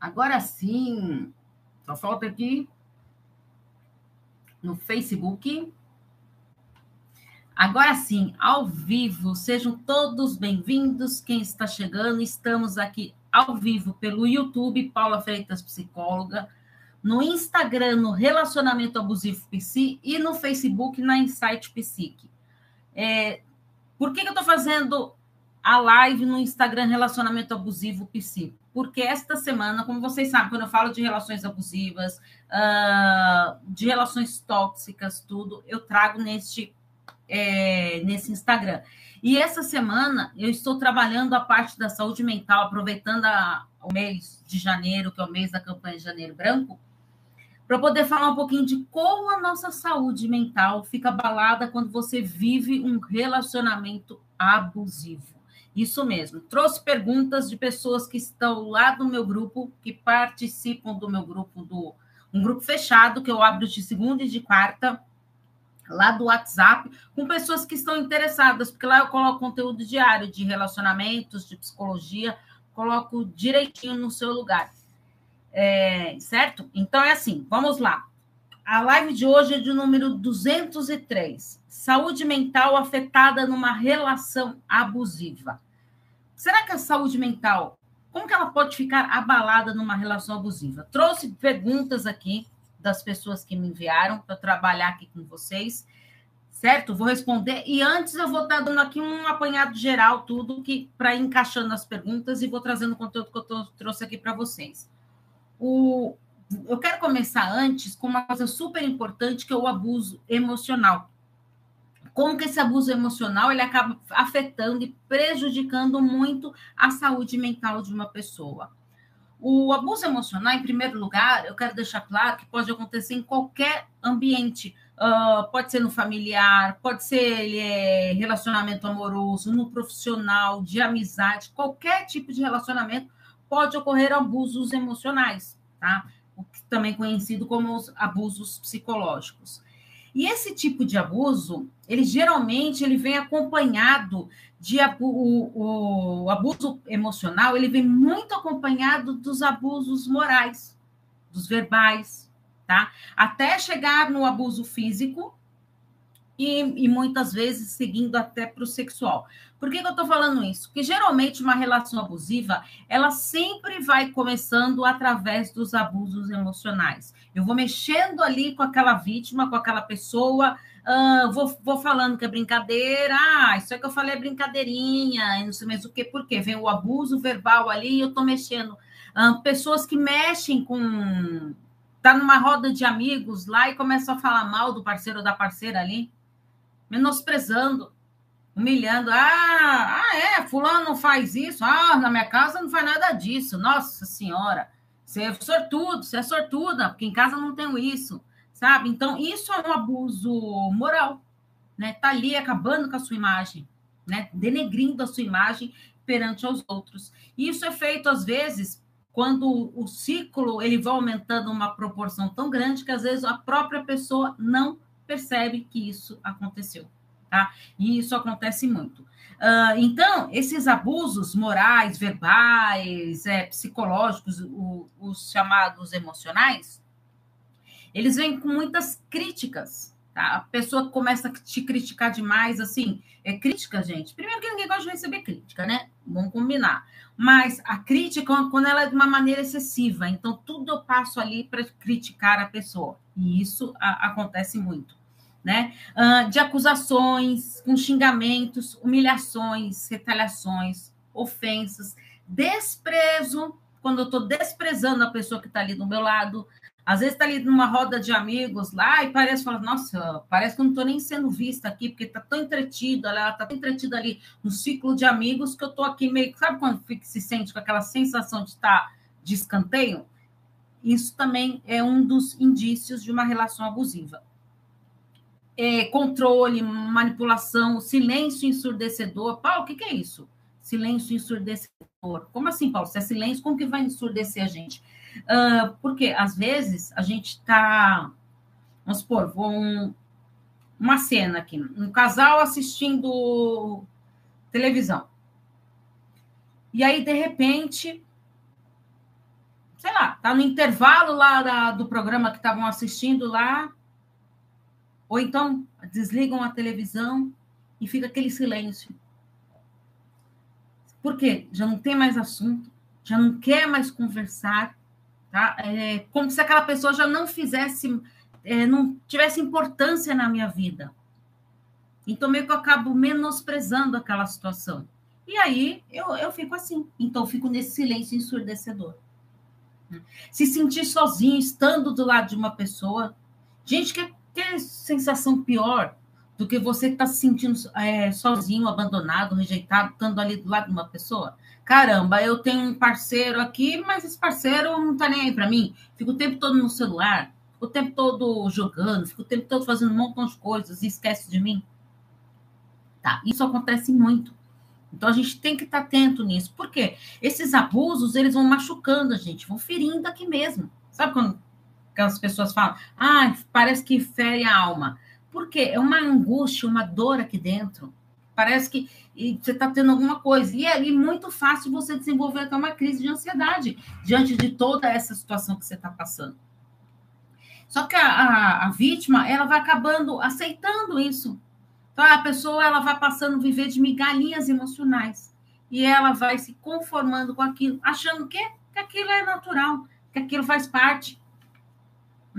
Agora sim, só falta aqui no Facebook. Agora sim, ao vivo, sejam todos bem-vindos. Quem está chegando, estamos aqui ao vivo pelo YouTube, Paula Freitas, psicóloga, no Instagram, no Relacionamento Abusivo Psi e no Facebook, na Insight Psique. É, por que, que eu estou fazendo a live no Instagram Relacionamento Abusivo Psi? Porque esta semana, como vocês sabem, quando eu falo de relações abusivas, uh, de relações tóxicas, tudo, eu trago neste, é, nesse Instagram. E essa semana eu estou trabalhando a parte da saúde mental, aproveitando a, o mês de janeiro, que é o mês da campanha de Janeiro Branco, para poder falar um pouquinho de como a nossa saúde mental fica abalada quando você vive um relacionamento abusivo. Isso mesmo. Trouxe perguntas de pessoas que estão lá do meu grupo, que participam do meu grupo, do um grupo fechado que eu abro de segunda e de quarta, lá do WhatsApp, com pessoas que estão interessadas, porque lá eu coloco conteúdo diário de relacionamentos, de psicologia, coloco direitinho no seu lugar. É, certo? Então é assim, vamos lá. A live de hoje é de número 203. Saúde mental afetada numa relação abusiva. Será que a saúde mental, como que ela pode ficar abalada numa relação abusiva? Trouxe perguntas aqui das pessoas que me enviaram para trabalhar aqui com vocês, certo? Vou responder e antes eu vou estar dando aqui um apanhado geral, tudo que para encaixando as perguntas e vou trazendo o conteúdo que eu tô, trouxe aqui para vocês. O, eu quero começar antes com uma coisa super importante que é o abuso emocional. Como que esse abuso emocional ele acaba afetando e prejudicando muito a saúde mental de uma pessoa. O abuso emocional, em primeiro lugar, eu quero deixar claro que pode acontecer em qualquer ambiente. Uh, pode ser no familiar, pode ser é, relacionamento amoroso, no profissional, de amizade, qualquer tipo de relacionamento pode ocorrer abusos emocionais, tá? Também conhecido como os abusos psicológicos. E esse tipo de abuso, ele geralmente ele vem acompanhado de o, o abuso emocional, ele vem muito acompanhado dos abusos morais, dos verbais, tá? Até chegar no abuso físico e, e muitas vezes seguindo até para o sexual. Por que, que eu estou falando isso? Porque geralmente uma relação abusiva, ela sempre vai começando através dos abusos emocionais. Eu vou mexendo ali com aquela vítima, com aquela pessoa, uh, vou, vou falando que é brincadeira, ah, isso é que eu falei é brincadeirinha, e não sei mais o que, por quê? Vem o abuso verbal ali e eu estou mexendo. Uh, pessoas que mexem com. Tá numa roda de amigos lá e começam a falar mal do parceiro ou da parceira ali, menosprezando humilhando. Ah, ah, é, fulano faz isso. Ah, na minha casa não faz nada disso. Nossa senhora, você é sortudo, você é sortuda, porque em casa não tenho isso, sabe? Então, isso é um abuso moral, né? Tá ali acabando com a sua imagem, né? Denegrindo a sua imagem perante aos outros. Isso é feito, às vezes, quando o ciclo ele vai aumentando uma proporção tão grande que, às vezes, a própria pessoa não percebe que isso aconteceu tá? E isso acontece muito. Uh, então, esses abusos morais, verbais, é, psicológicos, o, os chamados emocionais, eles vêm com muitas críticas, tá? A pessoa começa a te criticar demais, assim, é crítica, gente. Primeiro que ninguém gosta de receber crítica, né? Vamos combinar. Mas a crítica, quando ela é de uma maneira excessiva, então tudo eu passo ali para criticar a pessoa. E isso a, acontece muito né? Uh, de acusações, com xingamentos, humilhações, retaliações, ofensas, desprezo, quando eu estou desprezando a pessoa que está ali do meu lado. Às vezes está ali numa roda de amigos lá e parece falar, nossa, parece que eu não estou nem sendo vista aqui, porque está tão entretido, ela está tão entretida ali no ciclo de amigos que eu estou aqui meio. Sabe quando fica, se sente com aquela sensação de estar tá de escanteio? Isso também é um dos indícios de uma relação abusiva é, controle, manipulação, silêncio ensurdecedor. Paulo, o que, que, é isso? Silêncio ensurdecedor. Como assim, Paulo? Se é silêncio, como que vai ensurdecer a gente? Uh, porque, às vezes, a gente está... Vamos supor, um, uma cena aqui. Um casal assistindo televisão. E aí, de repente, sei lá, tá no intervalo lá da, do programa que estavam assistindo lá, ou então desligam a televisão e fica aquele silêncio. Por quê? Já não tem mais assunto, já não quer mais conversar, tá? É como se aquela pessoa já não fizesse, é, não tivesse importância na minha vida. Então, meio que eu acabo menosprezando aquela situação. E aí, eu, eu fico assim. Então, eu fico nesse silêncio ensurdecedor. Se sentir sozinho, estando do lado de uma pessoa. Gente, que, que sensação pior do que você estar tá se sentindo é, sozinho, abandonado, rejeitado, estando ali do lado de uma pessoa? Caramba, eu tenho um parceiro aqui, mas esse parceiro não está nem aí para mim. Fico o tempo todo no celular, o tempo todo jogando, fico o tempo todo fazendo um montão de coisas e esquece de mim. Tá, isso acontece muito. Então a gente tem que estar atento nisso. Por quê? Esses abusos, eles vão machucando a gente, vão ferindo aqui mesmo. Sabe quando aquelas pessoas falam, ah, parece que fere a alma. Por quê? É uma angústia, uma dor aqui dentro. Parece que você está tendo alguma coisa. E é muito fácil você desenvolver até uma crise de ansiedade diante de toda essa situação que você está passando. Só que a, a, a vítima, ela vai acabando aceitando isso então, a pessoa ela vai passando a viver de migalhinhas emocionais e ela vai se conformando com aquilo, achando que, que aquilo é natural, que aquilo faz parte.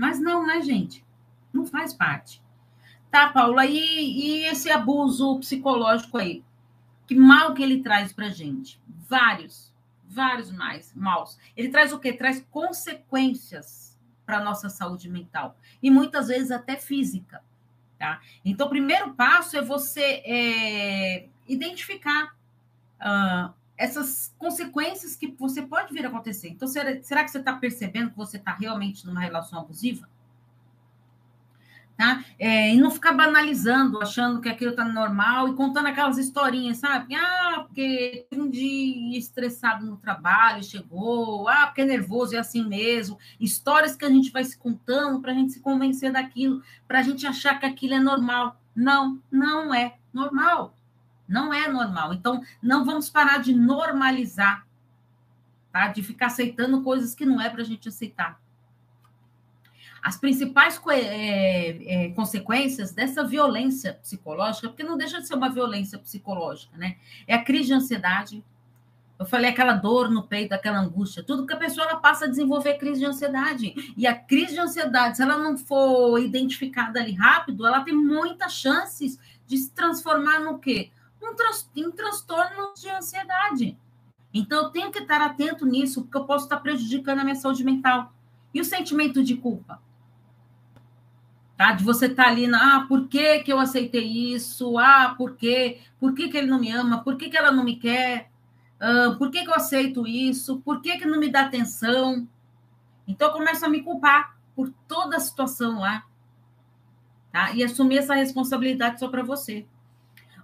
Mas não, né, gente? Não faz parte. Tá, Paula, e, e esse abuso psicológico aí? Que mal que ele traz pra gente? Vários, vários mais maus. Ele traz o quê? Traz consequências para nossa saúde mental e muitas vezes até física. Tá? Então, o primeiro passo é você é, identificar uh, essas consequências que você pode vir a acontecer. Então, será, será que você está percebendo que você está realmente numa relação abusiva? Tá? É, e não ficar banalizando, achando que aquilo está normal e contando aquelas historinhas, sabe? Ah, porque um dia estressado no trabalho chegou, ah, porque é nervoso, é assim mesmo. Histórias que a gente vai se contando para a gente se convencer daquilo, para a gente achar que aquilo é normal. Não, não é normal. Não é normal. Então, não vamos parar de normalizar, tá? De ficar aceitando coisas que não é para a gente aceitar. As principais é, é, consequências dessa violência psicológica, porque não deixa de ser uma violência psicológica, né? É a crise de ansiedade. Eu falei aquela dor no peito, aquela angústia, tudo que a pessoa ela passa a desenvolver crise de ansiedade. E a crise de ansiedade, se ela não for identificada ali rápido, ela tem muitas chances de se transformar no quê? Um trans, em transtorno de ansiedade. Então, eu tenho que estar atento nisso, porque eu posso estar prejudicando a minha saúde mental. E o sentimento de culpa? Tá? De você estar ali, na, ah, por que, que eu aceitei isso? Ah, por quê? Por que, que ele não me ama? Por que, que ela não me quer? Ah, por que, que eu aceito isso? Por que, que não me dá atenção? Então, eu começo a me culpar por toda a situação lá. Tá? E assumir essa responsabilidade só para você.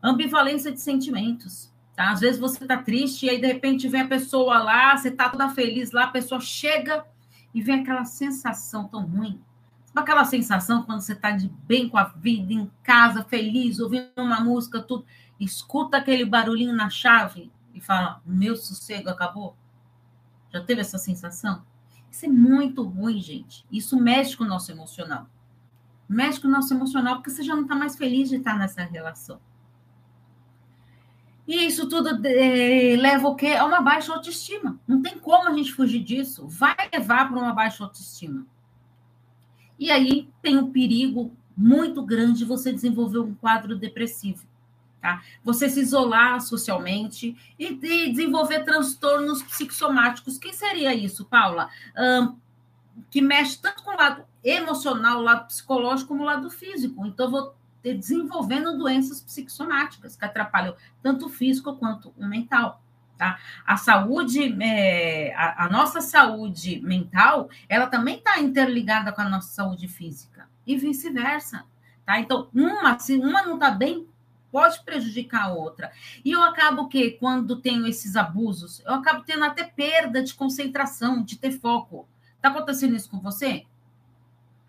Ambivalência de sentimentos. Tá? Às vezes você está triste e aí, de repente, vem a pessoa lá, você está toda feliz lá, a pessoa chega e vem aquela sensação tão ruim aquela sensação quando você está de bem com a vida, em casa, feliz, ouvindo uma música, tudo, escuta aquele barulhinho na chave e fala: meu sossego acabou? Já teve essa sensação? Isso é muito ruim, gente. Isso mexe com o nosso emocional. Mexe com o nosso emocional porque você já não está mais feliz de estar nessa relação. E isso tudo é, leva o quê? A uma baixa autoestima. Não tem como a gente fugir disso. Vai levar para uma baixa autoestima. E aí tem um perigo muito grande de você desenvolver um quadro depressivo. Tá? Você se isolar socialmente e, e desenvolver transtornos psicossomáticos. O que seria isso, Paula? Um, que mexe tanto com o lado emocional, o lado psicológico, como o lado físico. Então, vou desenvolvendo doenças psicossomáticas que atrapalham tanto o físico quanto o mental. Tá? A saúde, é, a, a, nossa saúde mental, ela também está interligada com a nossa saúde física e vice-versa. Tá? Então, uma, se uma não está bem, pode prejudicar a outra. E eu acabo que, quando tenho esses abusos, eu acabo tendo até perda de concentração, de ter foco. Está acontecendo isso com você?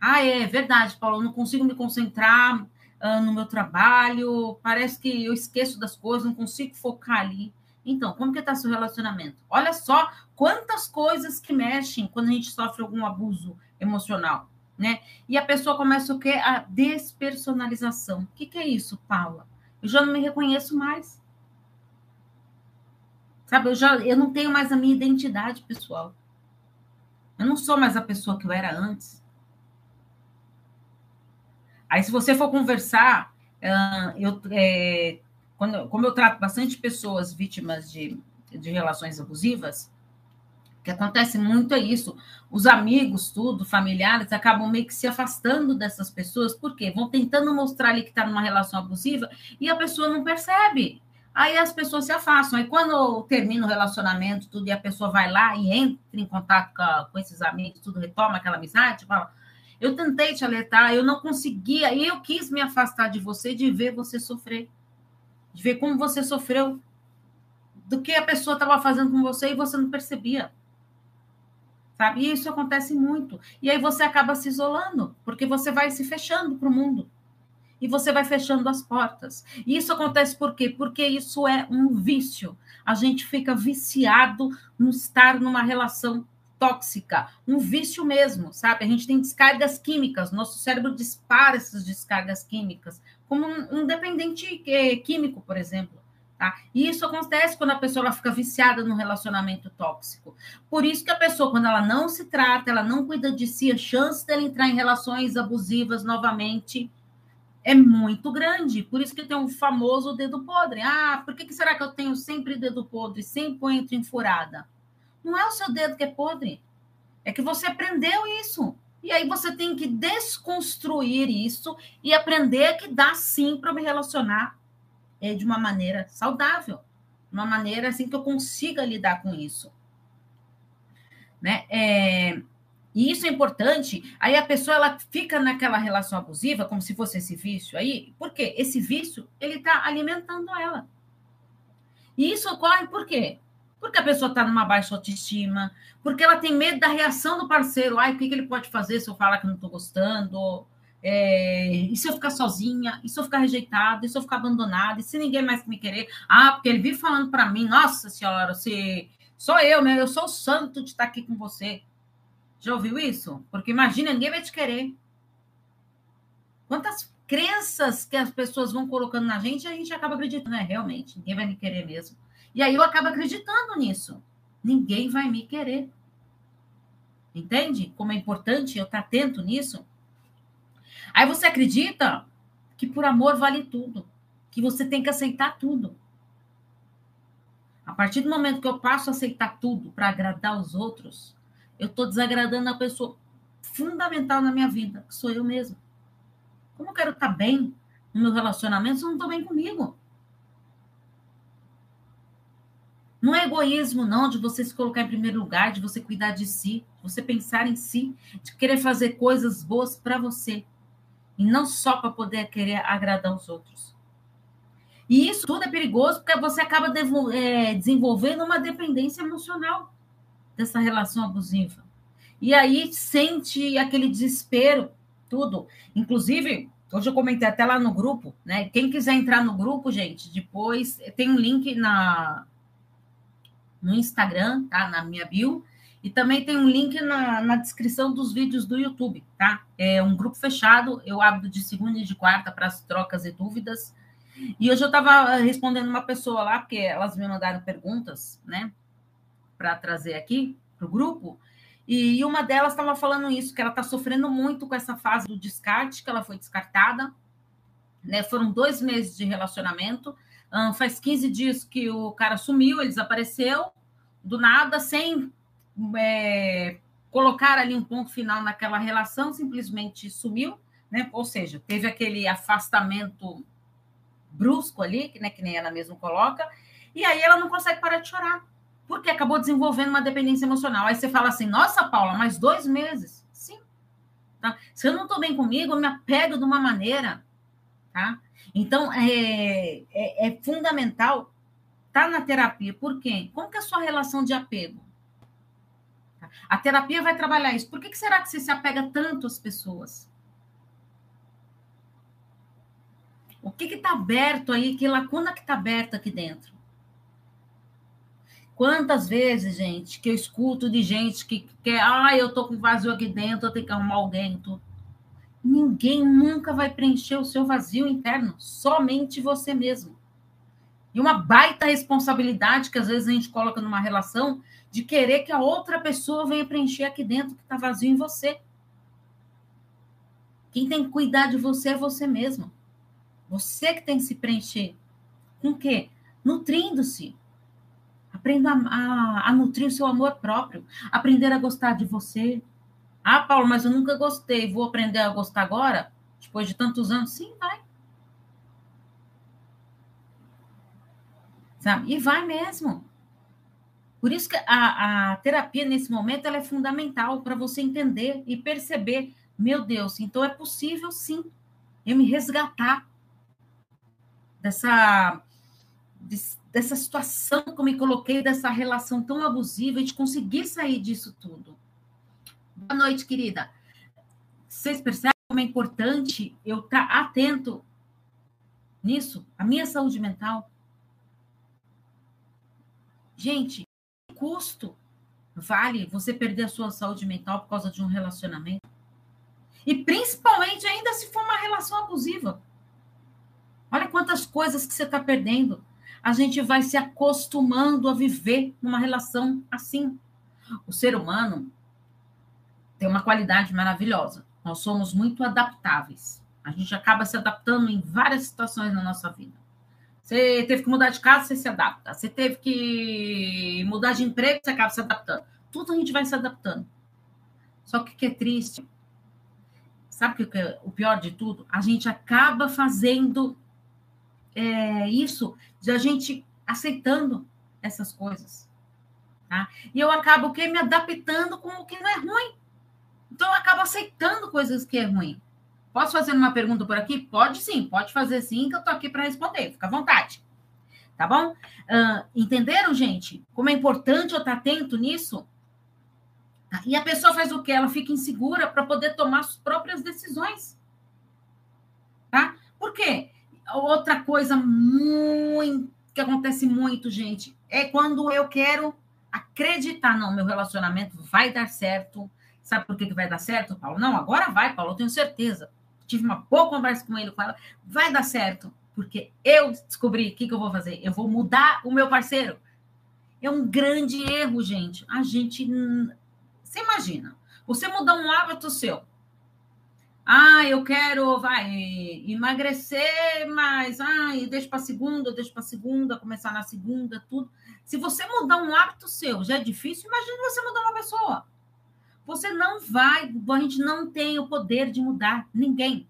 Ah, é verdade, Paulo, eu não consigo me concentrar uh, no meu trabalho, parece que eu esqueço das coisas, não consigo focar ali. Então, como que está seu relacionamento? Olha só quantas coisas que mexem quando a gente sofre algum abuso emocional, né? E a pessoa começa o quê? A despersonalização. O que, que é isso, Paula? Eu já não me reconheço mais. Sabe, eu já eu não tenho mais a minha identidade pessoal. Eu não sou mais a pessoa que eu era antes. Aí, se você for conversar, eu, é, quando, como eu trato bastante pessoas vítimas de, de relações abusivas, o que acontece muito é isso. Os amigos, tudo, familiares, acabam meio que se afastando dessas pessoas, porque vão tentando mostrar ali que está numa relação abusiva e a pessoa não percebe. Aí as pessoas se afastam. Aí quando termina o relacionamento, tudo, e a pessoa vai lá e entra em contato com, com esses amigos, tudo, retoma aquela amizade, fala: Eu tentei te alertar, eu não conseguia, eu quis me afastar de você, de ver você sofrer, de ver como você sofreu, do que a pessoa estava fazendo com você e você não percebia. Sabe? E isso acontece muito. E aí você acaba se isolando, porque você vai se fechando para o mundo e você vai fechando as portas. E isso acontece por quê? Porque isso é um vício. A gente fica viciado no estar numa relação tóxica, um vício mesmo, sabe? A gente tem descargas químicas, nosso cérebro dispara essas descargas químicas, como um, um dependente é, químico, por exemplo. Tá? E isso acontece quando a pessoa fica viciada no relacionamento tóxico. Por isso que a pessoa, quando ela não se trata, ela não cuida de si, a chance dela entrar em relações abusivas novamente é muito grande. Por isso que tem um famoso dedo podre. Ah, por que, que será que eu tenho sempre dedo podre? Sempre entro em furada. Não é o seu dedo que é podre. É que você aprendeu isso. E aí você tem que desconstruir isso e aprender que dá sim para me relacionar é, de uma maneira saudável, uma maneira assim que eu consiga lidar com isso. Né? É, e isso é importante. Aí a pessoa ela fica naquela relação abusiva, como se fosse esse vício aí. Por quê? Esse vício, ele está alimentando ela. E isso ocorre por quê? Porque a pessoa está numa baixa autoestima, porque ela tem medo da reação do parceiro. Ai, o que, que ele pode fazer se eu falar que não estou gostando? É, e se eu ficar sozinha? E se eu ficar rejeitada? E se eu ficar abandonada? E se ninguém mais me querer? Ah, porque ele vive falando para mim, nossa senhora, se sou eu, né? Eu sou o santo de estar aqui com você. Já ouviu isso? Porque imagina, ninguém vai te querer. Quantas crenças que as pessoas vão colocando na gente, a gente acaba acreditando, é, realmente, ninguém vai me querer mesmo. E aí eu acabo acreditando nisso. Ninguém vai me querer. Entende? Como é importante eu estar atento nisso. Aí você acredita que por amor vale tudo, que você tem que aceitar tudo. A partir do momento que eu passo a aceitar tudo para agradar os outros, eu estou desagradando a pessoa fundamental na minha vida, que sou eu mesma. Como eu quero estar bem no meu relacionamento se eu não estou bem comigo? Não é egoísmo, não, de você se colocar em primeiro lugar, de você cuidar de si, de você pensar em si, de querer fazer coisas boas para você. E não só para poder querer agradar os outros. E isso tudo é perigoso porque você acaba é, desenvolvendo uma dependência emocional dessa relação abusiva. E aí sente aquele desespero, tudo. Inclusive, hoje eu comentei até lá no grupo, né? Quem quiser entrar no grupo, gente, depois tem um link na no Instagram, tá? Na minha bio. E também tem um link na, na descrição dos vídeos do YouTube, tá? É um grupo fechado, eu abro de segunda e de quarta para as trocas e dúvidas. E hoje eu estava respondendo uma pessoa lá, porque elas me mandaram perguntas, né? para trazer aqui para o grupo. E uma delas estava falando isso, que ela está sofrendo muito com essa fase do descarte, que ela foi descartada. Né? Foram dois meses de relacionamento. Um, faz 15 dias que o cara sumiu, ele desapareceu do nada, sem é, colocar ali um ponto final naquela relação, simplesmente sumiu, né? Ou seja, teve aquele afastamento brusco ali, né, que nem ela mesma coloca, e aí ela não consegue parar de chorar porque acabou desenvolvendo uma dependência emocional. Aí você fala assim, nossa, Paula, mais dois meses. Sim. Tá? Se eu não estou bem comigo, eu me apego de uma maneira. Tá? Então, é, é, é fundamental estar tá na terapia. Por quê? Como que é a sua relação de apego? Tá? A terapia vai trabalhar isso. Por que, que será que você se apega tanto às pessoas? O que está aberto aí? Que lacuna que está aberta aqui dentro? Quantas vezes, gente, que eu escuto de gente que quer, ah, eu tô com vazio aqui dentro, eu tenho que arrumar alguém, tudo. Ninguém nunca vai preencher o seu vazio interno, somente você mesmo. E uma baita responsabilidade que às vezes a gente coloca numa relação de querer que a outra pessoa venha preencher aqui dentro que está vazio em você. Quem tem que cuidar de você é você mesmo. Você que tem que se preencher. Com o quê? Nutrindo-se. Aprenda a, a, a, nutrir o seu amor próprio. Aprender a gostar de você. Ah, Paulo, mas eu nunca gostei. Vou aprender a gostar agora? Depois de tantos anos? Sim, vai. Sabe? E vai mesmo. Por isso que a, a terapia, nesse momento, ela é fundamental para você entender e perceber, meu Deus, então é possível sim eu me resgatar dessa, dessa situação que eu me coloquei, dessa relação tão abusiva e de conseguir sair disso tudo. Boa noite, querida. Vocês percebem como é importante eu estar tá atento nisso? A minha saúde mental. Gente, custo vale você perder a sua saúde mental por causa de um relacionamento? E principalmente ainda se for uma relação abusiva. Olha quantas coisas que você está perdendo. A gente vai se acostumando a viver numa relação assim. O ser humano tem uma qualidade maravilhosa. Nós somos muito adaptáveis. A gente acaba se adaptando em várias situações na nossa vida. Você teve que mudar de casa, você se adapta. Você teve que mudar de emprego, você acaba se adaptando. Tudo a gente vai se adaptando. Só que o que é triste, sabe o que é o pior de tudo? A gente acaba fazendo é, isso de a gente aceitando essas coisas. Tá? E eu acabo que me adaptando com o que não é ruim. Então eu acabo aceitando coisas que é ruim. Posso fazer uma pergunta por aqui? Pode sim, pode fazer sim, que eu estou aqui para responder. Fica à vontade. Tá bom? Uh, entenderam, gente? Como é importante eu estar atento nisso? E a pessoa faz o quê? Ela fica insegura para poder tomar suas próprias decisões. Tá? Por quê? Outra coisa muito que acontece muito, gente, é quando eu quero acreditar, não, meu relacionamento vai dar certo. Sabe por que, que vai dar certo, Paulo? Não, agora vai, Paulo, eu tenho certeza tive uma boa conversa com ele, com ela, vai dar certo, porque eu descobri o que, que eu vou fazer. Eu vou mudar o meu parceiro. É um grande erro, gente. A gente. Você imagina, você mudar um hábito seu. Ah, eu quero, vai, emagrecer, mas, ah, deixa para segunda, deixa para segunda, começar na segunda, tudo. Se você mudar um hábito seu já é difícil, imagine você mudar uma pessoa. Você não vai, a gente não tem o poder de mudar ninguém.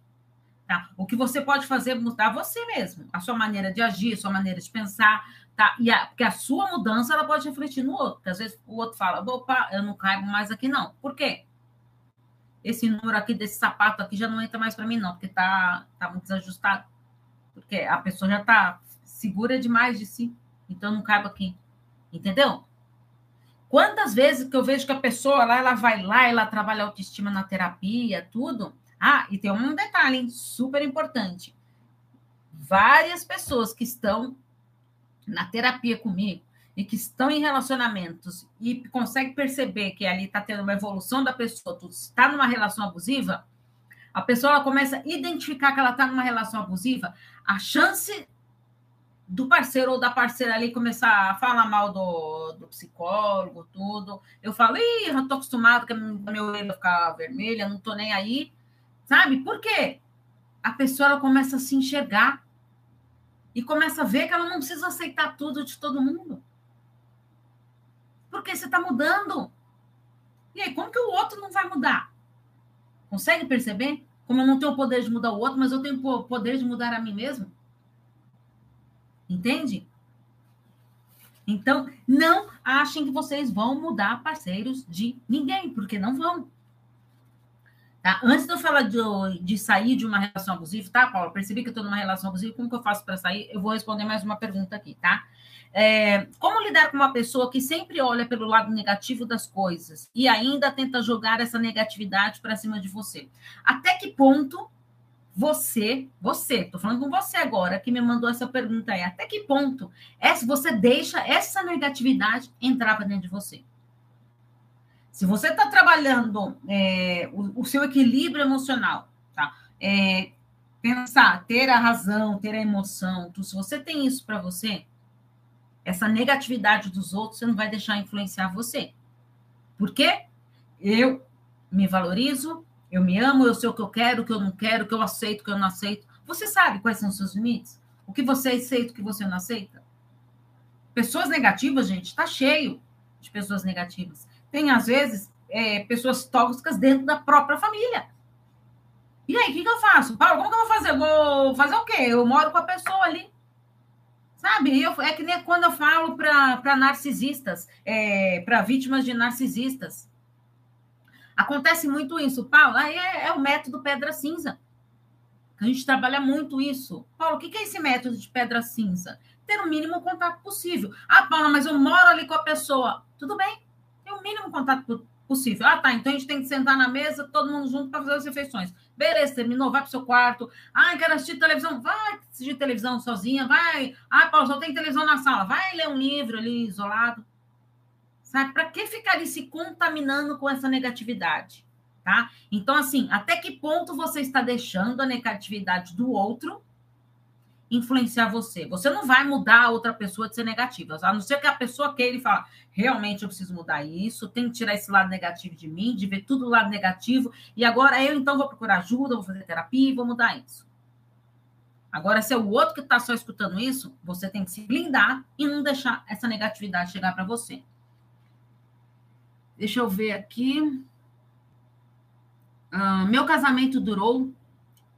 Tá? O que você pode fazer é mudar você mesmo, a sua maneira de agir, a sua maneira de pensar, tá? E a, porque a sua mudança ela pode refletir no outro. Porque às vezes o outro fala, opa, eu não caibo mais aqui não. Por quê? Esse número aqui desse sapato aqui já não entra mais para mim não, porque tá tá muito desajustado. Porque a pessoa já tá segura demais de si, então não caibo aqui. Entendeu? Quantas vezes que eu vejo que a pessoa lá, ela vai lá, ela trabalha autoestima na terapia, tudo. Ah, e tem um detalhe hein, super importante. Várias pessoas que estão na terapia comigo e que estão em relacionamentos e conseguem perceber que ali está tendo uma evolução da pessoa, está numa relação abusiva, a pessoa ela começa a identificar que ela está numa relação abusiva, a chance do parceiro ou da parceira ali começar a falar mal do, do psicólogo, tudo. Eu falo, ih, eu tô acostumado que a minha orelha ficar vermelha, não tô nem aí. Sabe? Por quê? A pessoa ela começa a se enxergar e começa a ver que ela não precisa aceitar tudo de todo mundo. Porque você está mudando. E aí, como que o outro não vai mudar? Consegue perceber? Como eu não tenho o poder de mudar o outro, mas eu tenho o poder de mudar a mim mesmo? Entende? Então, não achem que vocês vão mudar parceiros de ninguém, porque não vão. Tá? Antes de eu falar de, de sair de uma relação abusiva, tá, Paulo? Percebi que eu estou numa relação abusiva, como que eu faço para sair? Eu vou responder mais uma pergunta aqui, tá? É, como lidar com uma pessoa que sempre olha pelo lado negativo das coisas e ainda tenta jogar essa negatividade para cima de você? Até que ponto você, você, tô falando com você agora, que me mandou essa pergunta aí, até que ponto é se você deixa essa negatividade entrar para dentro de você? Se você está trabalhando é, o, o, seu equilíbrio emocional, tá? É, pensar, ter a razão, ter a emoção, se você tem isso para você, essa negatividade dos outros, você não vai deixar influenciar você. Por quê? Eu me valorizo, eu me amo, eu sei o que eu quero, o que eu não quero, o que eu aceito, o que eu não aceito. Você sabe quais são os seus limites? O que você aceita, o que você não aceita? Pessoas negativas, gente, está cheio de pessoas negativas. Tem, às vezes, é, pessoas tóxicas dentro da própria família. E aí, o que, que, eu faço? Paulo, como que eu vou fazer? vou fazer o quê? Eu moro com a pessoa ali. Sabe? Eu, é que nem quando eu falo para narcisistas, é, para vítimas de narcisistas. Acontece muito isso, Paulo. Aí é, é, o método pedra cinza. A gente trabalha muito isso. Paulo, o que é esse método de pedra cinza? Ter o mínimo contato possível. Ah, Paula, mas eu moro ali com a pessoa. Tudo bem, tem o mínimo contato possível. Ah, tá. Então a gente tem que sentar na mesa, todo mundo junto para fazer as refeições. Beleza, terminou, vai para o seu quarto. Ah, quero assistir televisão. Vai assistir televisão sozinha, vai. Ah, Paulo, só tem televisão na sala. Vai ler um livro ali isolado. Sabe? Para que ficar ali se contaminando com essa negatividade? Tá? Então, assim, até que ponto você está deixando a negatividade do outro influenciar você? Você não vai mudar a outra pessoa de ser negativa, a não ser que a pessoa queira e fala, realmente eu preciso mudar isso, tenho que tirar esse lado negativo de mim, de ver tudo o lado negativo, e agora eu então vou procurar ajuda, vou fazer terapia e vou mudar isso. Agora, se é o outro que está só escutando isso, você tem que se blindar e não deixar essa negatividade chegar para você. Deixa eu ver aqui. Uh, meu casamento durou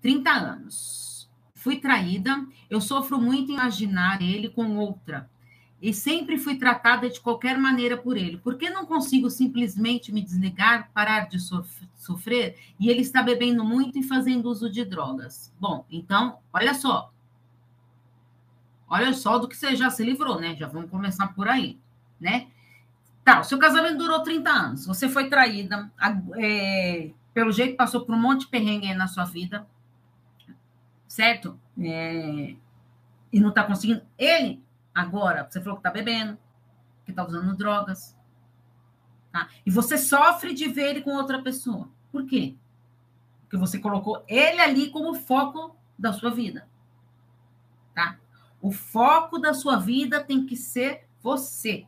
30 anos. Fui traída. Eu sofro muito em imaginar ele com outra. E sempre fui tratada de qualquer maneira por ele. Por que não consigo simplesmente me desligar, parar de sofrer? E ele está bebendo muito e fazendo uso de drogas. Bom, então, olha só. Olha só do que você já se livrou, né? Já vamos começar por aí, né? Tá, o seu casamento durou 30 anos, você foi traída, é, pelo jeito passou por um monte de perrengue na sua vida, certo? É, e não tá conseguindo. Ele, agora, você falou que tá bebendo, que tá usando drogas, tá? E você sofre de ver ele com outra pessoa. Por quê? Porque você colocou ele ali como foco da sua vida, tá? O foco da sua vida tem que ser você.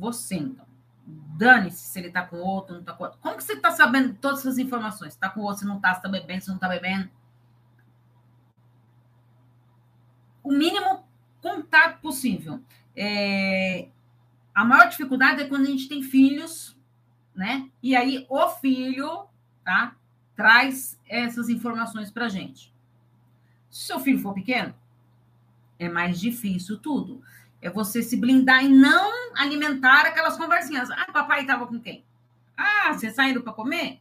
Você, então. Dane-se se ele tá com outro, não tá com outro. Como que você tá sabendo todas essas informações? Se tá com outro, se não tá, se tá bebendo, se não tá bebendo. O mínimo contato possível. É... A maior dificuldade é quando a gente tem filhos, né? E aí o filho, tá? Traz essas informações pra gente. Se seu filho for pequeno, é mais difícil tudo. É você se blindar e não alimentar aquelas conversinhas. Ah, papai estava com quem? Ah, você saindo para comer?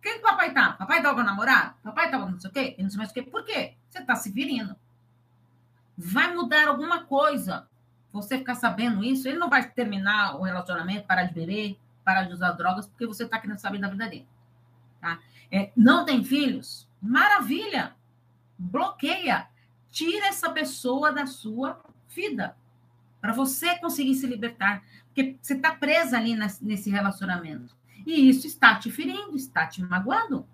Quem que papai tá? Papai estava com a namorada? Papai estava não sei o quê? Não sei mais o quê. Por quê? Você está se virindo. Vai mudar alguma coisa. Você ficar sabendo isso, ele não vai terminar o relacionamento, parar de beber, parar de usar drogas, porque você está querendo saber da vida dele. Tá? É, não tem filhos? Maravilha! Bloqueia. Tira essa pessoa da sua vida, para você conseguir se libertar, porque você está presa ali nesse relacionamento. E isso está te ferindo, está te magoando.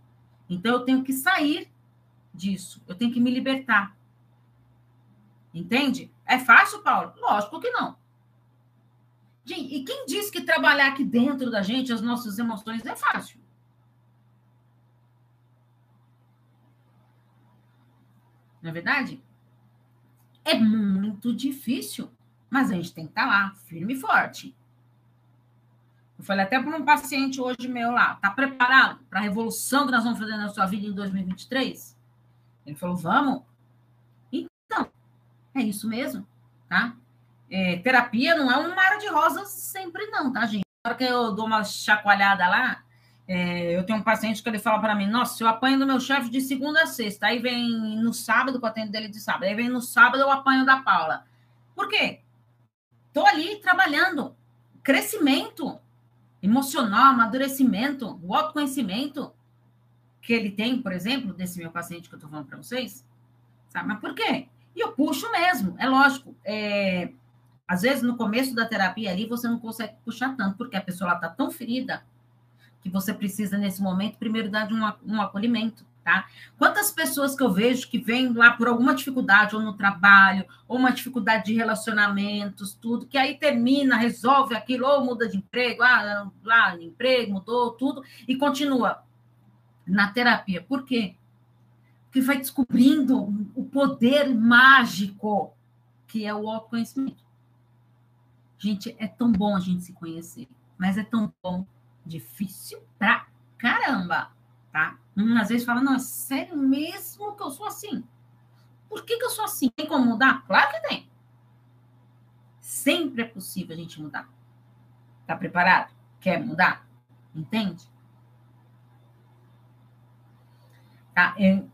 Então eu tenho que sair disso, eu tenho que me libertar. Entende? É fácil, Paulo? Lógico que não. E quem diz que trabalhar aqui dentro da gente, as nossas emoções, é fácil? Não é verdade? É muito difícil, mas a gente tem que estar tá lá, firme e forte. Eu falei até para um paciente hoje meu lá, tá preparado para a revolução que nós vamos fazer na sua vida em 2023? Ele falou, vamos. Então, é isso mesmo, tá? É, terapia não é um mar de rosas sempre não, tá, gente? Na hora que eu dou uma chacoalhada lá, é, eu tenho um paciente que ele fala para mim: Nossa, eu apanho do meu chefe de segunda a sexta. Aí vem no sábado, que eu atendo dele de sábado. Aí vem no sábado, eu apanho da Paula. Por quê? Estou ali trabalhando. Crescimento emocional, amadurecimento, o autoconhecimento. que ele tem, por exemplo, desse meu paciente que eu estou falando para vocês, sabe? Mas por quê? E eu puxo mesmo, é lógico. É, às vezes, no começo da terapia ali, você não consegue puxar tanto, porque a pessoa está tão ferida que você precisa, nesse momento, primeiro dar um, um acolhimento, tá? Quantas pessoas que eu vejo que vêm lá por alguma dificuldade, ou no trabalho, ou uma dificuldade de relacionamentos, tudo, que aí termina, resolve aquilo, ou muda de emprego, ah, lá, emprego, mudou, tudo, e continua na terapia. Por quê? Porque vai descobrindo o poder mágico que é o autoconhecimento. Gente, é tão bom a gente se conhecer, mas é tão bom difícil pra caramba, tá? Às vezes fala, não, é sério mesmo que eu sou assim? Por que, que eu sou assim? Tem como mudar? Claro que tem. Sempre é possível a gente mudar. Tá preparado? Quer mudar? Entende? Tá? Eu,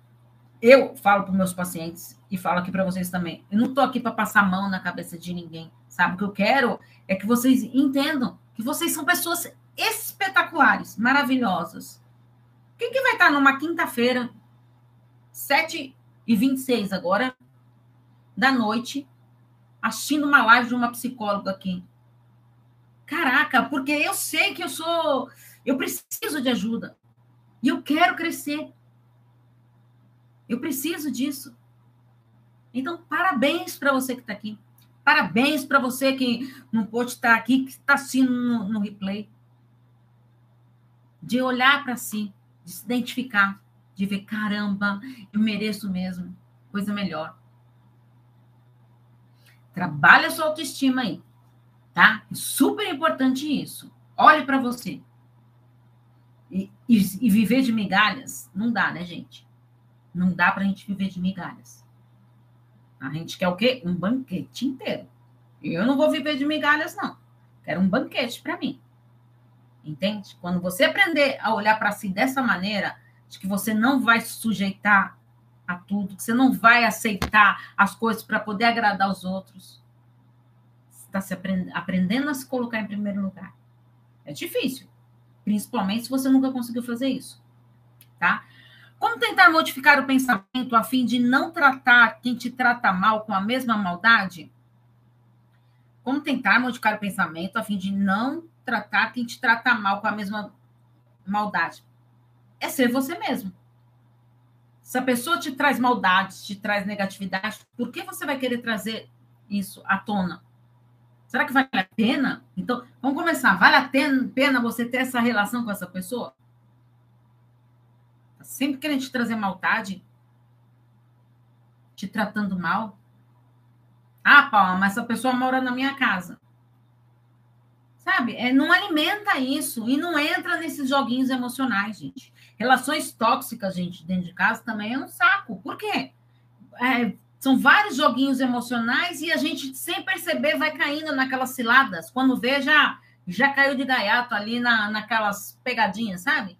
eu falo para meus pacientes e falo aqui para vocês também. Eu não estou aqui para passar a mão na cabeça de ninguém, sabe? O que eu quero é que vocês entendam que vocês são pessoas espetaculares, maravilhosas. Quem que vai estar numa quinta-feira, 7 e 26 agora, da noite, assistindo uma live de uma psicóloga aqui? Caraca, porque eu sei que eu sou. Eu preciso de ajuda. E eu quero crescer. Eu preciso disso. Então, parabéns para você que está aqui. Parabéns para você que não pôde estar aqui, que está assistindo no, no replay de olhar para si, de se identificar, de ver, caramba, eu mereço mesmo coisa melhor. Trabalha a sua autoestima aí, tá? É super importante isso. Olhe para você. E, e, e, viver de migalhas não dá, né, gente? Não dá para a gente viver de migalhas. A gente quer o quê? Um banquete inteiro. Eu não vou viver de migalhas, não. Quero um banquete para mim. Entende? Quando você aprender a olhar para si dessa maneira, de que você não vai se sujeitar a tudo, que você não vai aceitar as coisas para poder agradar os outros, você está se aprend aprendendo a se colocar em primeiro lugar. É difícil, principalmente se você nunca conseguiu fazer isso, tá? Como tentar modificar o pensamento a fim de não tratar quem te trata mal com a mesma maldade? Como tentar modificar o pensamento a fim de não tratar quem te trata mal com a mesma maldade? É ser você mesmo. Se a pessoa te traz maldade, te traz negatividade, por que você vai querer trazer isso à tona? Será que vale a pena? Então, vamos começar. Vale a pena você ter essa relação com essa pessoa? Tá sempre querendo te trazer maldade? Te tratando mal? Ah, Paula, mas essa pessoa mora na minha casa. Sabe? É, não alimenta isso e não entra nesses joguinhos emocionais, gente. Relações tóxicas, gente, dentro de casa também é um saco. Por quê? É, são vários joguinhos emocionais e a gente, sem perceber, vai caindo naquelas ciladas. Quando vê, já, já caiu de gaiato ali na, naquelas pegadinhas, sabe?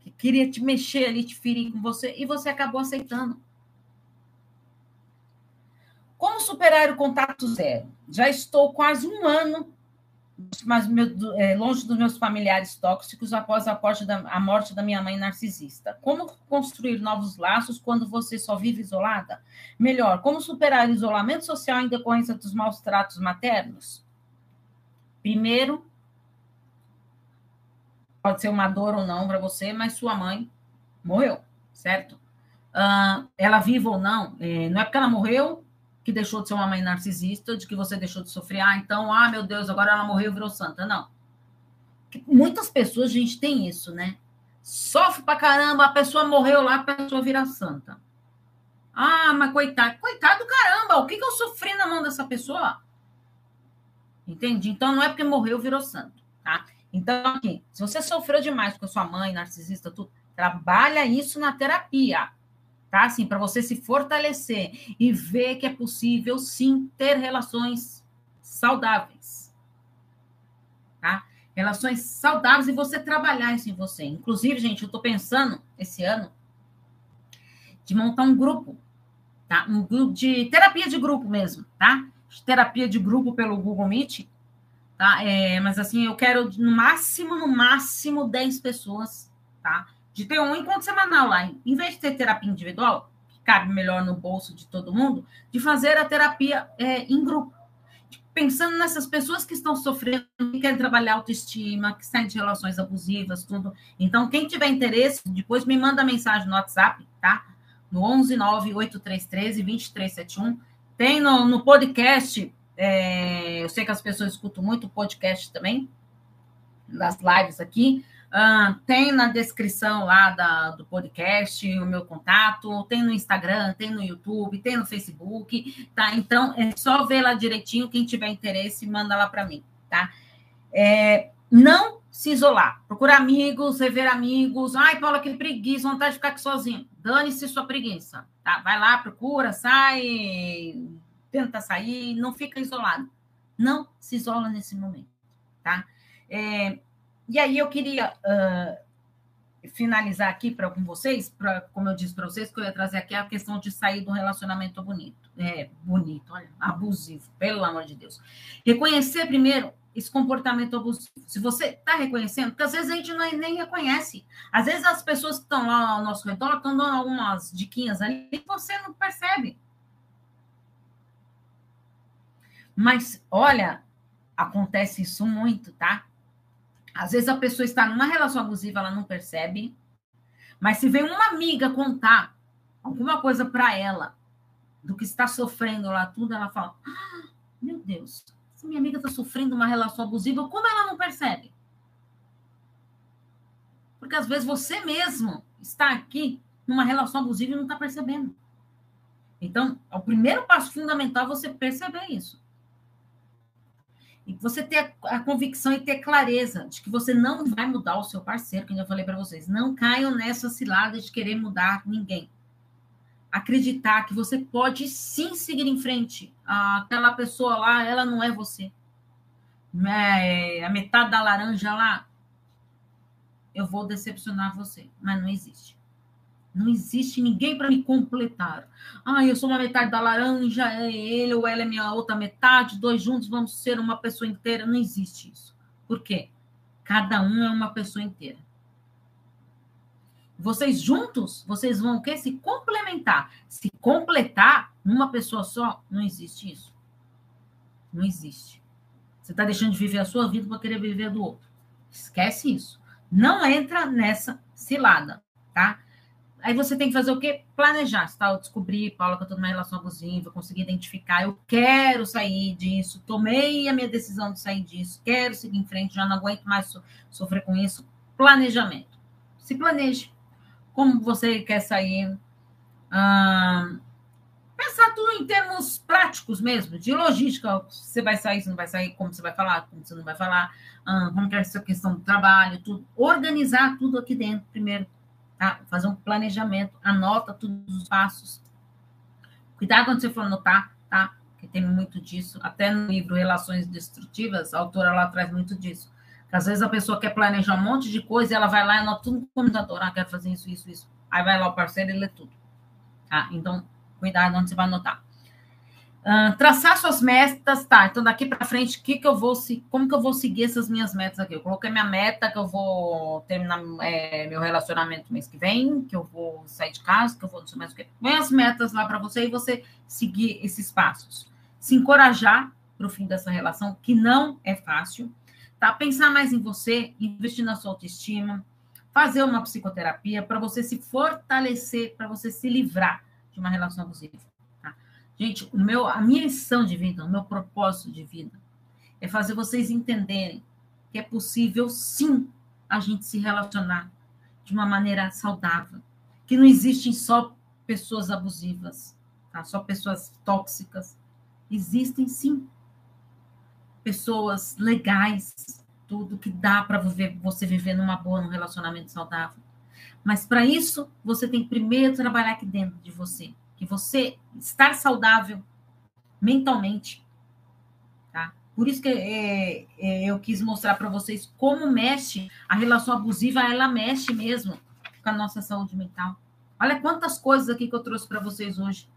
Que queria te mexer ali, te ferir com você, e você acabou aceitando. Como superar o contato zero? Já estou quase um ano mas meu, é, longe dos meus familiares tóxicos após a da, a morte da minha mãe narcisista. Como construir novos laços quando você só vive isolada? Melhor, como superar o isolamento social em decorrência dos maus tratos maternos? Primeiro, pode ser uma dor ou não para você, mas sua mãe morreu, certo? Uh, ela viva ou não, é, não é porque ela morreu que deixou de ser uma mãe narcisista, de que você deixou de sofrer, ah, então, ah, meu Deus, agora ela morreu e virou santa. Não. Muitas pessoas, gente tem isso, né? Sofre pra caramba, a pessoa morreu lá, a pessoa vira santa. Ah, mas coitado. Coitado caramba, o que, que eu sofri na mão dessa pessoa? Entende? Então, não é porque morreu, virou santo, tá? Então, aqui, se você sofreu demais com a sua mãe, narcisista, tudo, trabalha isso na terapia tá? Assim, para você se fortalecer e ver que é possível sim ter relações saudáveis. Tá? Relações saudáveis e você trabalhar isso em você. Inclusive, gente, eu estou pensando esse ano de montar um grupo, tá? Um grupo de terapia de grupo mesmo, tá? Terapia de grupo pelo Google Meet, tá? É, mas assim, eu quero no máximo, no máximo 10 pessoas, tá? De ter um encontro semanal lá. Em vez de ter terapia individual, que cabe melhor no bolso de todo mundo, de fazer a terapia é, em grupo. Pensando nessas pessoas que estão sofrendo, que querem trabalhar autoestima, que saem de relações abusivas, tudo. Então, quem tiver interesse, depois me manda mensagem no WhatsApp, tá? No 11 98313 2371. Tem no, no podcast, é, eu sei que as pessoas escutam muito podcast também, das lives aqui. Uh, tem na descrição lá da, do podcast o meu contato, tem no Instagram, tem no YouTube, tem no Facebook, tá? Então é só ver lá direitinho. Quem tiver interesse, manda lá para mim, tá? É, não se isolar, procurar amigos, rever amigos. Ai, Paula, que preguiça, vontade de ficar aqui sozinho. Dane-se sua preguiça, tá? Vai lá, procura, sai, tenta sair, não fica isolado. Não se isola nesse momento, tá? É, e aí eu queria uh, finalizar aqui para com vocês, pra, como eu disse para vocês, que eu ia trazer aqui a questão de sair do relacionamento bonito. É, bonito, olha, abusivo, pelo amor de Deus. Reconhecer primeiro esse comportamento abusivo. Se você está reconhecendo, porque às vezes a gente não, nem reconhece. Às vezes as pessoas que estão lá ao nosso redor estão dando algumas diquinhas ali e você não percebe. Mas, olha, acontece isso muito, tá? Às vezes a pessoa está numa relação abusiva, ela não percebe. Mas se vem uma amiga contar alguma coisa para ela do que está sofrendo lá tudo, ela fala: ah, "Meu Deus, se minha amiga está sofrendo uma relação abusiva, como ela não percebe?" Porque às vezes você mesmo está aqui numa relação abusiva e não está percebendo. Então, o primeiro passo fundamental é você perceber isso. Você ter a, convicção e ter clareza de que você não vai mudar o seu parceiro, que eu falei para vocês. Não caiam nessa cilada de querer mudar ninguém. Acreditar que você pode sim seguir em frente. Aquela pessoa lá, ela não é você. É, a metade da laranja lá, eu vou decepcionar você. Mas não existe. Não existe ninguém para me completar. Ah, eu sou uma metade da laranja, é ele ou ela é minha outra metade, dois juntos vamos ser uma pessoa inteira. Não existe isso. Por quê? Cada um é uma pessoa inteira. Vocês juntos, vocês vão o quê? Se complementar. Se completar numa pessoa só, não existe isso. Não existe. Você está deixando de viver a sua vida para querer viver a do outro. Esquece isso. Não entra nessa cilada, tá? Aí você tem que fazer o quê? Planejar. Tá? Eu descobri, Paula, que eu estou numa relação abusiva, consegui identificar, eu quero sair disso, tomei a minha decisão de sair disso, quero seguir em frente, já não aguento mais so sofrer com isso. Planejamento. Se planeje. Como você quer sair? Ah, pensar tudo em termos práticos mesmo, de logística. Você vai sair, você não vai sair, como você vai falar, como você não vai falar, ah, como é essa questão do trabalho, tudo. Organizar tudo aqui dentro primeiro tá? Fazer um planejamento, anota todos os passos. Cuidado quando você for anotar, tá? Que tem muito disso. Até no livro Relações Destrutivas, a autora lá traz muito disso. Que às vezes a pessoa quer planejar um monte de coisa e ela vai lá e anota tudo no computador. Ah, quero fazer isso, isso, isso. Aí vai lá o parceiro e lê tudo. Tá? Então, cuidado onde você vai anotar. Uh, traçar suas metas, tá? Então, daqui para frente, que que eu vou, como que eu vou seguir essas minhas metas aqui? Eu coloquei minha meta que eu vou terminar é, meu relacionamento mês que vem, que eu vou sair de casa, que eu vou não sei mais o que. Põe as metas lá para você e você seguir esses passos. Se encorajar para o fim dessa relação, que não é fácil, tá? Pensar mais em você, investir na sua autoestima, fazer uma psicoterapia para você se fortalecer, para você se livrar de uma relação abusiva. Gente, o meu, a minha missão de vida, o meu propósito de vida é fazer vocês entenderem que é possível, sim, a gente se relacionar de uma maneira saudável. Que não existem só pessoas abusivas, tá? só pessoas tóxicas. Existem, sim, pessoas legais, tudo que dá para você viver numa boa, num relacionamento saudável. Mas para isso, você tem que primeiro trabalhar aqui dentro de você que você estar saudável mentalmente, tá? Por isso que é, é, eu quis mostrar para vocês como mexe a relação abusiva, ela mexe mesmo com a nossa saúde mental. Olha quantas coisas aqui que eu trouxe para vocês hoje.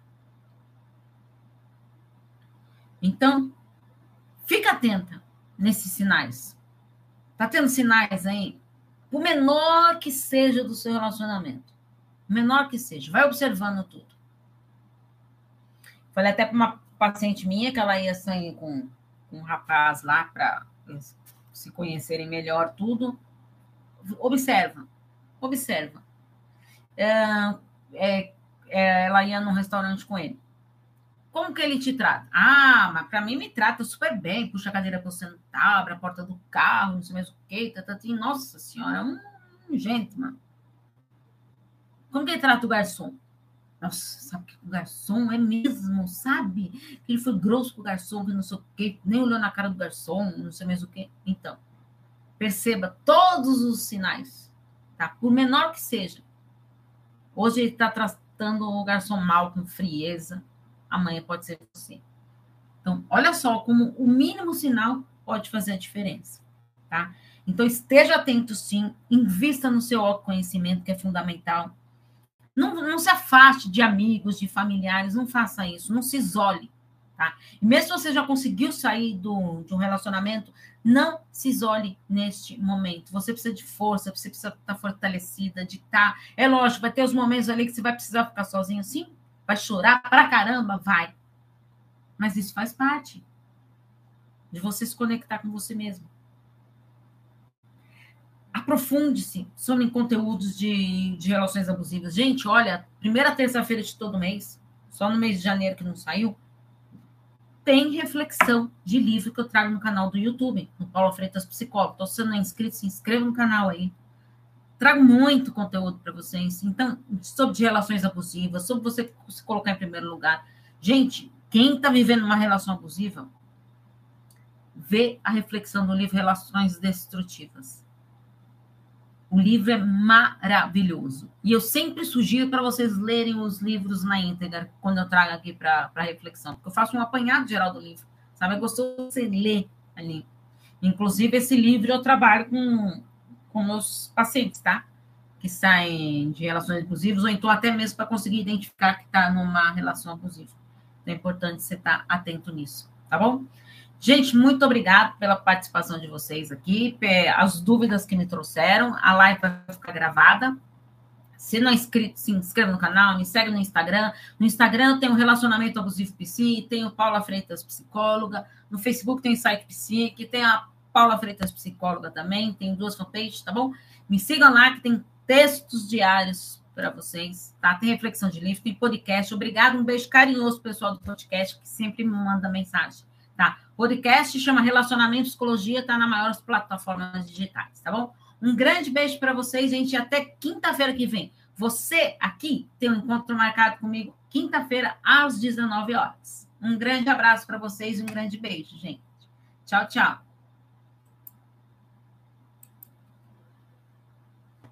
Então, fica atenta nesses sinais. Tá tendo sinais aí Por menor que seja do seu relacionamento. Menor que seja. Vai observando tudo. Falei até para uma paciente minha que ela ia sair com, com um rapaz lá para se conhecerem melhor tudo. Observa. Observa. É, é, é, ela ia num restaurante com ele. Como que ele te trata? Ah, mas para mim me trata super bem, puxa a cadeira para você sentar, abre a porta do carro, não sei mais o que, tá, tá, tá, nossa senhora, hum, gente, mano. Como que ele trata o garçom? Nossa, sabe que o garçom é mesmo, sabe? Que ele foi grosso com o garçom, que não sei o quê, nem olhou na cara do garçom, não sei mais o quê. Então, perceba todos os sinais, tá? Por menor que seja. Hoje ele está tratando o garçom mal, com frieza, amanhã pode ser você. Então, olha só como o mínimo sinal pode fazer a diferença, tá? Então, esteja atento sim, invista no seu autoconhecimento, que é fundamental. Não, não se afaste de amigos, de familiares, não faça isso, não se isole, tá? E mesmo se você já conseguiu sair do, de um relacionamento, não se isole neste momento. Você precisa de força, você precisa estar fortalecida, de estar. Tá... É lógico, vai ter os momentos ali que você vai precisar ficar sozinho, sim, Vai chorar pra caramba? Vai. Mas isso faz parte de você se conectar com você mesmo. Aprofunde-se sobre conteúdos de, de relações abusivas. Gente, olha, primeira terça-feira de todo mês, só no mês de janeiro que não saiu, tem reflexão de livro que eu trago no canal do YouTube, no Paulo Freitas Psicólogo. Então, se você não é inscrito, se inscreva no canal aí. Trago muito conteúdo para vocês. Então, sobre relações abusivas, sobre você se colocar em primeiro lugar. Gente, quem está vivendo uma relação abusiva, vê a reflexão do livro Relações Destrutivas. O livro é maravilhoso. E eu sempre sugiro para vocês lerem os livros na íntegra, quando eu trago aqui para reflexão. Porque eu faço um apanhado geral do livro. Sabe? É gostoso você ler ali. Inclusive, esse livro eu trabalho com com os pacientes, tá? Que saem de relações abusivas, ou então até mesmo para conseguir identificar que está numa relação abusiva. Então é importante você estar tá atento nisso, tá bom? Gente, muito obrigado pela participação de vocês aqui, as dúvidas que me trouxeram. A live vai ficar gravada. Se não é inscrito, se inscreva no canal, me segue no Instagram. No Instagram eu tenho Relacionamento Abusivo Psi, tenho Paula Freitas Psicóloga. No Facebook tem o Site Psique, tem a Paula Freitas, psicóloga também, tem duas fanpages, tá bom? Me sigam lá que tem textos diários para vocês, tá? Tem reflexão de livro, tem podcast. Obrado, um beijo carinhoso pessoal do podcast que sempre me manda mensagem? Podcast chama Relacionamento Psicologia, tá na maiores plataformas digitais, tá bom? Um grande beijo para vocês, gente, até quinta-feira que vem. Você aqui tem um encontro marcado comigo quinta-feira às 19 horas. Um grande abraço para vocês e um grande beijo, gente. Tchau, tchau.